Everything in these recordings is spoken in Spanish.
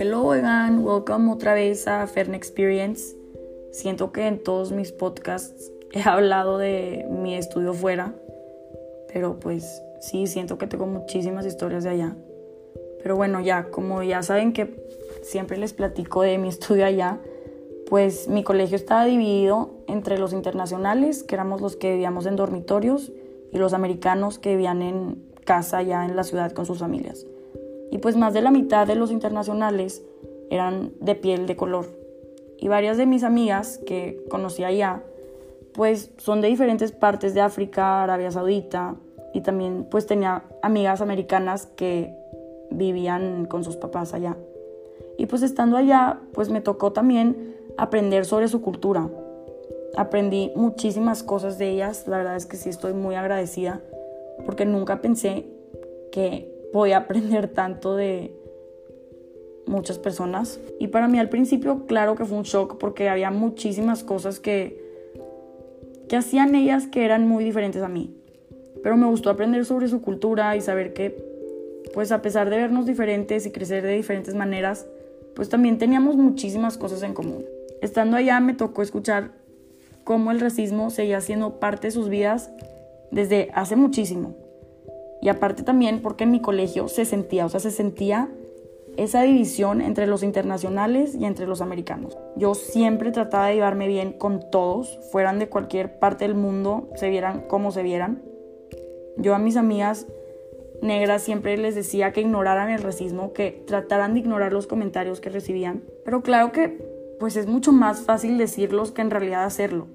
Hello again, welcome otra vez a Fern Experience. Siento que en todos mis podcasts he hablado de mi estudio fuera, pero pues sí, siento que tengo muchísimas historias de allá. Pero bueno, ya, como ya saben que siempre les platico de mi estudio allá, pues mi colegio estaba dividido entre los internacionales, que éramos los que vivíamos en dormitorios, y los americanos que vivían en casa ya en la ciudad con sus familias. Y pues más de la mitad de los internacionales eran de piel de color. Y varias de mis amigas que conocí allá, pues son de diferentes partes de África, Arabia Saudita, y también pues tenía amigas americanas que vivían con sus papás allá. Y pues estando allá, pues me tocó también aprender sobre su cultura. Aprendí muchísimas cosas de ellas, la verdad es que sí estoy muy agradecida porque nunca pensé que podía aprender tanto de muchas personas. Y para mí al principio, claro que fue un shock porque había muchísimas cosas que, que hacían ellas que eran muy diferentes a mí. Pero me gustó aprender sobre su cultura y saber que, pues a pesar de vernos diferentes y crecer de diferentes maneras, pues también teníamos muchísimas cosas en común. Estando allá me tocó escuchar cómo el racismo seguía siendo parte de sus vidas desde hace muchísimo. Y aparte también porque en mi colegio se sentía, o sea, se sentía esa división entre los internacionales y entre los americanos. Yo siempre trataba de llevarme bien con todos, fueran de cualquier parte del mundo, se vieran como se vieran. Yo a mis amigas negras siempre les decía que ignoraran el racismo, que trataran de ignorar los comentarios que recibían. Pero claro que pues es mucho más fácil decirlos que en realidad hacerlo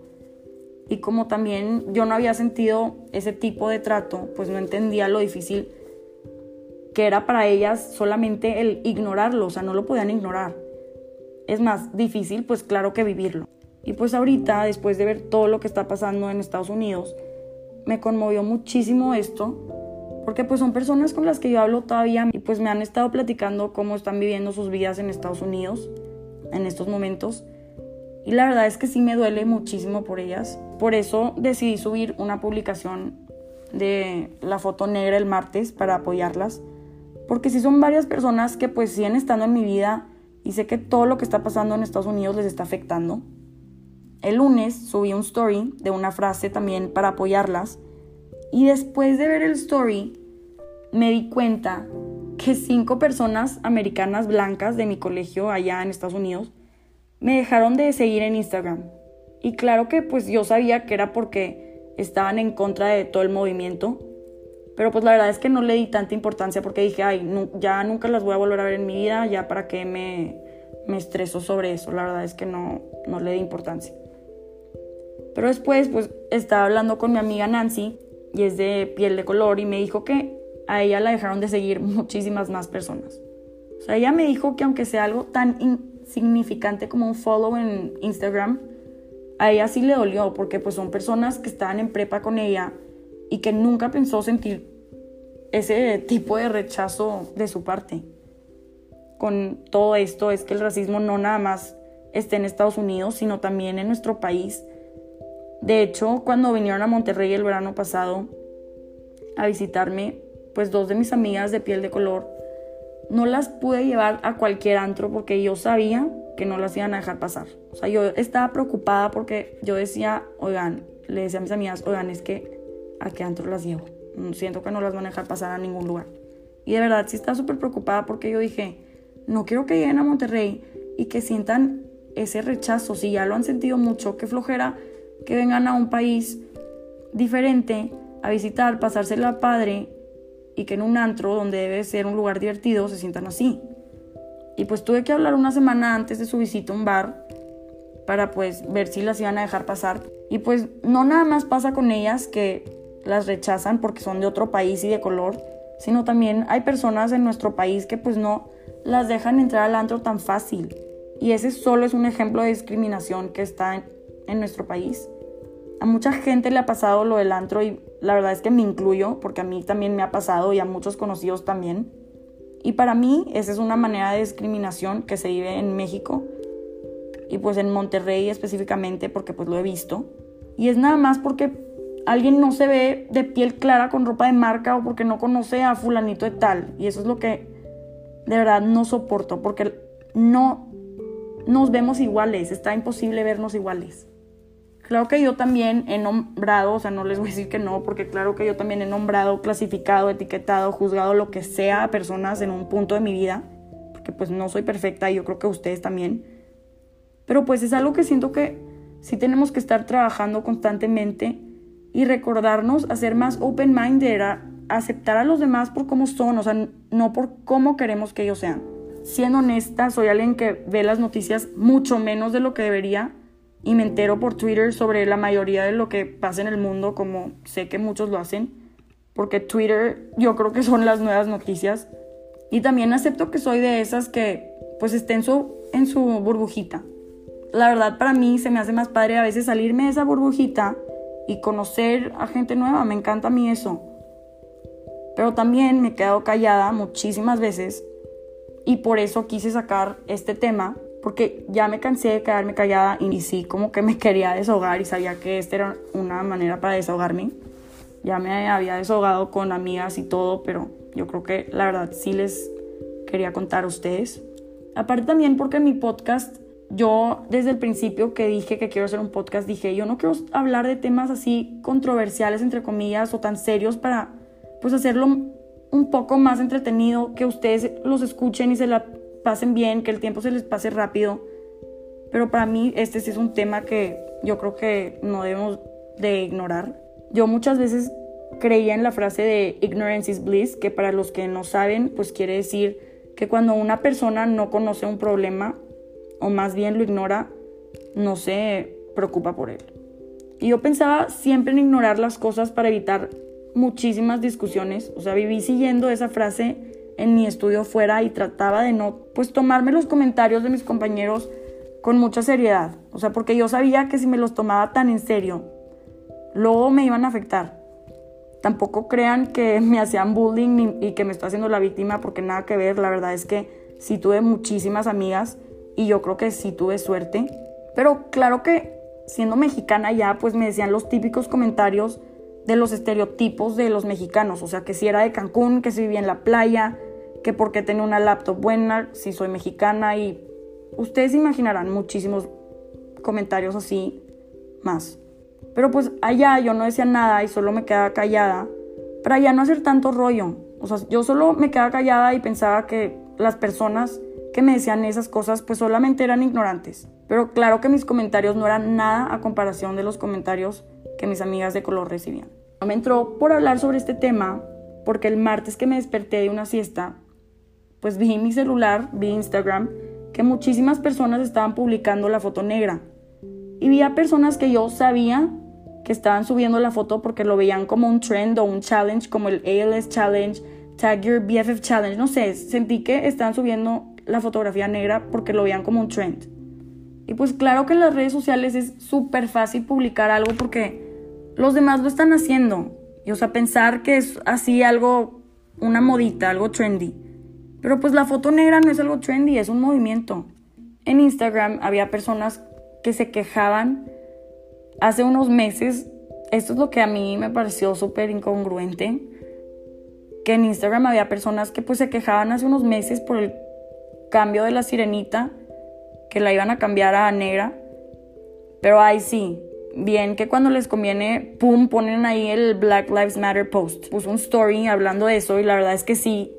y como también yo no había sentido ese tipo de trato, pues no entendía lo difícil que era para ellas solamente el ignorarlo, o sea, no lo podían ignorar. Es más difícil, pues claro que vivirlo. Y pues ahorita, después de ver todo lo que está pasando en Estados Unidos, me conmovió muchísimo esto, porque pues son personas con las que yo hablo todavía y pues me han estado platicando cómo están viviendo sus vidas en Estados Unidos en estos momentos. Y la verdad es que sí me duele muchísimo por ellas. Por eso decidí subir una publicación de la foto negra el martes para apoyarlas. Porque sí son varias personas que pues siguen estando en mi vida y sé que todo lo que está pasando en Estados Unidos les está afectando. El lunes subí un story de una frase también para apoyarlas. Y después de ver el story me di cuenta que cinco personas americanas blancas de mi colegio allá en Estados Unidos me dejaron de seguir en Instagram. Y claro que pues yo sabía que era porque estaban en contra de todo el movimiento. Pero pues la verdad es que no le di tanta importancia porque dije, ay, ya nunca las voy a volver a ver en mi vida, ya para qué me, me estreso sobre eso. La verdad es que no, no le di importancia. Pero después pues estaba hablando con mi amiga Nancy y es de piel de color y me dijo que a ella la dejaron de seguir muchísimas más personas. O sea, ella me dijo que aunque sea algo tan significante como un follow en Instagram, a ella sí le dolió porque pues son personas que estaban en prepa con ella y que nunca pensó sentir ese tipo de rechazo de su parte. Con todo esto es que el racismo no nada más esté en Estados Unidos, sino también en nuestro país. De hecho, cuando vinieron a Monterrey el verano pasado a visitarme, pues dos de mis amigas de piel de color no las pude llevar a cualquier antro porque yo sabía que no las iban a dejar pasar. O sea, yo estaba preocupada porque yo decía, oigan, le decía a mis amigas, oigan, es que a qué antro las llevo. Mm, siento que no las van a dejar pasar a ningún lugar. Y de verdad sí estaba súper preocupada porque yo dije, no quiero que lleguen a Monterrey y que sientan ese rechazo. Si ya lo han sentido mucho, qué flojera que vengan a un país diferente a visitar, pasársela padre y que en un antro donde debe ser un lugar divertido se sientan así. Y pues tuve que hablar una semana antes de su visita a un bar para pues ver si las iban a dejar pasar. Y pues no nada más pasa con ellas que las rechazan porque son de otro país y de color, sino también hay personas en nuestro país que pues no las dejan entrar al antro tan fácil. Y ese solo es un ejemplo de discriminación que está en, en nuestro país. A mucha gente le ha pasado lo del antro y la verdad es que me incluyo porque a mí también me ha pasado y a muchos conocidos también. Y para mí esa es una manera de discriminación que se vive en México y pues en Monterrey específicamente porque pues lo he visto. Y es nada más porque alguien no se ve de piel clara con ropa de marca o porque no conoce a fulanito de tal. Y eso es lo que de verdad no soporto porque no nos vemos iguales, está imposible vernos iguales. Claro que yo también he nombrado, o sea, no les voy a decir que no, porque claro que yo también he nombrado, clasificado, etiquetado, juzgado lo que sea a personas en un punto de mi vida, porque pues no soy perfecta y yo creo que ustedes también. Pero pues es algo que siento que sí tenemos que estar trabajando constantemente y recordarnos a ser más open-minded, a aceptar a los demás por cómo son, o sea, no por cómo queremos que ellos sean. Siendo honesta, soy alguien que ve las noticias mucho menos de lo que debería y me entero por Twitter sobre la mayoría de lo que pasa en el mundo, como sé que muchos lo hacen, porque Twitter yo creo que son las nuevas noticias. Y también acepto que soy de esas que pues estén su, en su burbujita. La verdad para mí se me hace más padre a veces salirme de esa burbujita y conocer a gente nueva, me encanta a mí eso. Pero también me he quedado callada muchísimas veces y por eso quise sacar este tema porque ya me cansé de quedarme callada y sí, como que me quería desahogar y sabía que esta era una manera para desahogarme. Ya me había desahogado con amigas y todo, pero yo creo que la verdad sí les quería contar a ustedes. Aparte también porque en mi podcast, yo desde el principio que dije que quiero hacer un podcast, dije, yo no quiero hablar de temas así controversiales, entre comillas, o tan serios para pues hacerlo un poco más entretenido, que ustedes los escuchen y se la pasen bien, que el tiempo se les pase rápido. Pero para mí este sí es un tema que yo creo que no debemos de ignorar. Yo muchas veces creía en la frase de ignorance is bliss, que para los que no saben, pues quiere decir que cuando una persona no conoce un problema, o más bien lo ignora, no se preocupa por él. Y yo pensaba siempre en ignorar las cosas para evitar muchísimas discusiones. O sea, viví siguiendo esa frase en mi estudio fuera y trataba de no, pues tomarme los comentarios de mis compañeros con mucha seriedad. O sea, porque yo sabía que si me los tomaba tan en serio, luego me iban a afectar. Tampoco crean que me hacían bullying y que me estoy haciendo la víctima porque nada que ver. La verdad es que sí tuve muchísimas amigas y yo creo que sí tuve suerte. Pero claro que siendo mexicana ya, pues me decían los típicos comentarios de los estereotipos de los mexicanos, o sea, que si era de Cancún, que si vivía en la playa, que porque tenía una laptop buena, si soy mexicana y ustedes imaginarán muchísimos comentarios así más. Pero pues allá yo no decía nada y solo me quedaba callada para ya no hacer tanto rollo. O sea, yo solo me quedaba callada y pensaba que las personas que me decían esas cosas pues solamente eran ignorantes. Pero claro que mis comentarios no eran nada a comparación de los comentarios que mis amigas de color recibían. Me entró por hablar sobre este tema porque el martes que me desperté de una siesta pues vi mi celular, vi Instagram, que muchísimas personas estaban publicando la foto negra. Y vi a personas que yo sabía que estaban subiendo la foto porque lo veían como un trend o un challenge, como el ALS Challenge, Tag Your BFF Challenge, no sé, sentí que estaban subiendo la fotografía negra porque lo veían como un trend. Y pues claro que en las redes sociales es súper fácil publicar algo porque los demás lo están haciendo. Y o sea, pensar que es así algo, una modita, algo trendy. Pero pues la foto negra no es algo trendy, es un movimiento. En Instagram había personas que se quejaban hace unos meses. Esto es lo que a mí me pareció súper incongruente. Que en Instagram había personas que pues se quejaban hace unos meses por el cambio de la sirenita, que la iban a cambiar a negra. Pero ahí sí, bien que cuando les conviene, pum, ponen ahí el Black Lives Matter post. Puso un story hablando de eso y la verdad es que sí,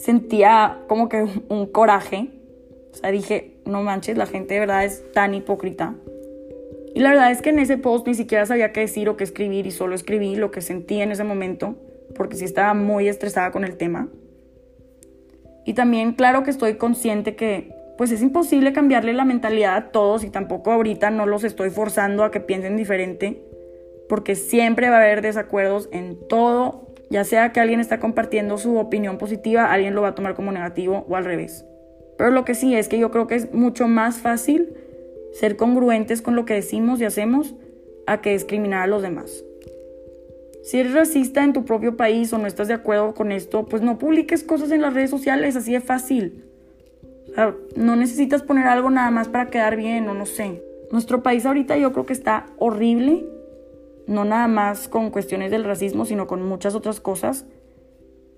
sentía como que un coraje. O sea, dije, no manches, la gente de verdad es tan hipócrita. Y la verdad es que en ese post ni siquiera sabía qué decir o qué escribir y solo escribí lo que sentí en ese momento, porque sí estaba muy estresada con el tema. Y también claro que estoy consciente que pues es imposible cambiarle la mentalidad a todos y tampoco ahorita no los estoy forzando a que piensen diferente, porque siempre va a haber desacuerdos en todo ya sea que alguien está compartiendo su opinión positiva, alguien lo va a tomar como negativo o al revés. Pero lo que sí es que yo creo que es mucho más fácil ser congruentes con lo que decimos y hacemos a que discriminar a los demás. Si eres racista en tu propio país o no estás de acuerdo con esto, pues no publiques cosas en las redes sociales, así de fácil. no necesitas poner algo nada más para quedar bien o no sé. Nuestro país ahorita yo creo que está horrible no nada más con cuestiones del racismo, sino con muchas otras cosas.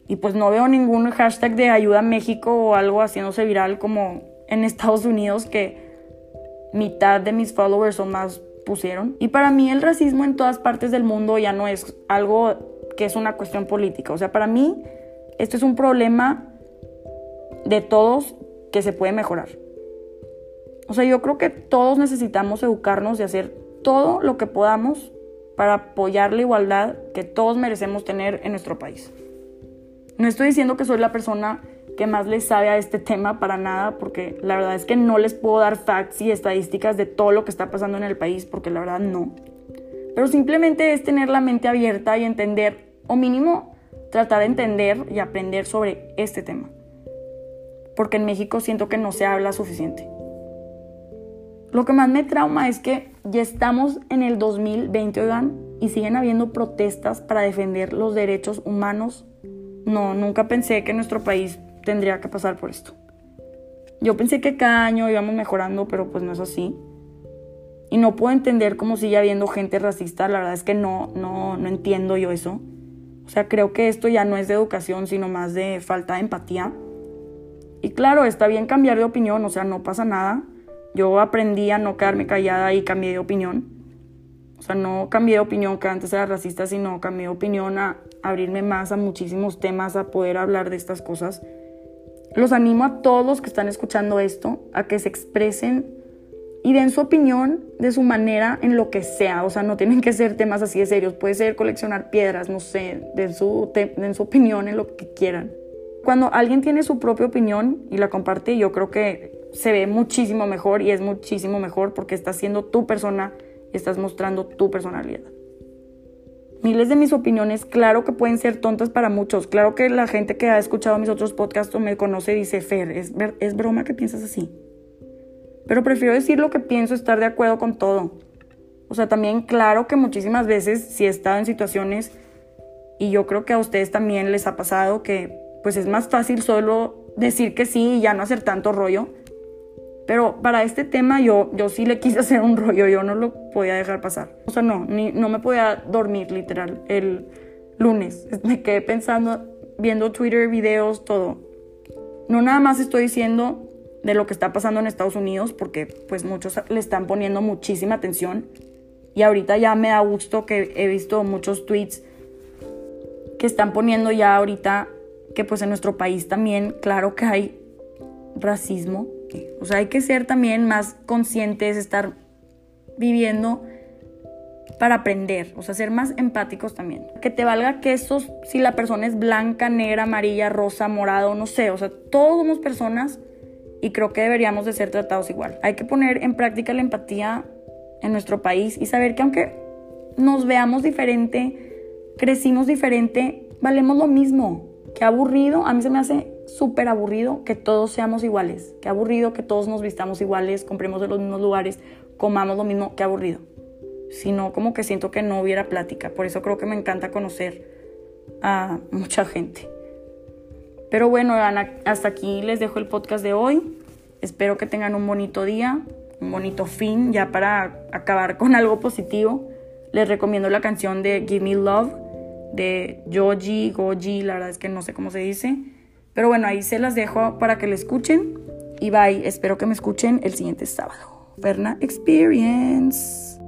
Y pues no veo ningún hashtag de ayuda a México o algo haciéndose viral como en Estados Unidos que mitad de mis followers son más pusieron. Y para mí el racismo en todas partes del mundo ya no es algo que es una cuestión política. O sea, para mí esto es un problema de todos que se puede mejorar. O sea, yo creo que todos necesitamos educarnos y hacer todo lo que podamos para apoyar la igualdad que todos merecemos tener en nuestro país. No estoy diciendo que soy la persona que más le sabe a este tema para nada, porque la verdad es que no les puedo dar facts y estadísticas de todo lo que está pasando en el país, porque la verdad no. Pero simplemente es tener la mente abierta y entender, o mínimo tratar de entender y aprender sobre este tema. Porque en México siento que no se habla suficiente. Lo que más me trauma es que ya estamos en el 2020, oigan, y siguen habiendo protestas para defender los derechos humanos. No, nunca pensé que nuestro país tendría que pasar por esto. Yo pensé que cada año íbamos mejorando, pero pues no es así. Y no puedo entender cómo sigue habiendo gente racista, la verdad es que no, no, no entiendo yo eso. O sea, creo que esto ya no es de educación, sino más de falta de empatía. Y claro, está bien cambiar de opinión, o sea, no pasa nada. Yo aprendí a no quedarme callada y cambié de opinión. O sea, no cambié de opinión que antes era racista, sino cambié de opinión a abrirme más a muchísimos temas, a poder hablar de estas cosas. Los animo a todos los que están escuchando esto a que se expresen y den su opinión de su manera en lo que sea. O sea, no tienen que ser temas así de serios. Puede ser coleccionar piedras, no sé, den su, den su opinión en lo que quieran. Cuando alguien tiene su propia opinión y la comparte, yo creo que se ve muchísimo mejor y es muchísimo mejor porque estás siendo tu persona estás mostrando tu personalidad. Miles de mis opiniones, claro que pueden ser tontas para muchos. Claro que la gente que ha escuchado mis otros podcasts me conoce dice, Fer, es, es broma que piensas así. Pero prefiero decir lo que pienso, estar de acuerdo con todo. O sea, también claro que muchísimas veces si he estado en situaciones, y yo creo que a ustedes también les ha pasado que pues es más fácil solo decir que sí y ya no hacer tanto rollo pero para este tema yo, yo sí le quise hacer un rollo, yo no lo podía dejar pasar. O sea, no, ni, no me podía dormir literal el lunes. Me quedé pensando, viendo Twitter, videos, todo. No nada más estoy diciendo de lo que está pasando en Estados Unidos, porque pues muchos le están poniendo muchísima atención. Y ahorita ya me da gusto que he visto muchos tweets que están poniendo ya ahorita que pues en nuestro país también, claro que hay racismo, o sea, hay que ser también más conscientes, estar viviendo para aprender, o sea, ser más empáticos también. Que te valga que esos, si la persona es blanca, negra, amarilla, rosa, morado, no sé, o sea, todos somos personas y creo que deberíamos de ser tratados igual. Hay que poner en práctica la empatía en nuestro país y saber que aunque nos veamos diferente, crecimos diferente, valemos lo mismo. Qué aburrido, a mí se me hace súper aburrido que todos seamos iguales. Qué aburrido que todos nos vistamos iguales, compremos de los mismos lugares, comamos lo mismo. Qué aburrido. Sino como que siento que no hubiera plática. Por eso creo que me encanta conocer a mucha gente. Pero bueno, hasta aquí les dejo el podcast de hoy. Espero que tengan un bonito día, un bonito fin, ya para acabar con algo positivo. Les recomiendo la canción de Give Me Love de Joji, Goji, la verdad es que no sé cómo se dice. Pero bueno, ahí se las dejo para que la escuchen. Y bye, espero que me escuchen el siguiente sábado. Verna Experience.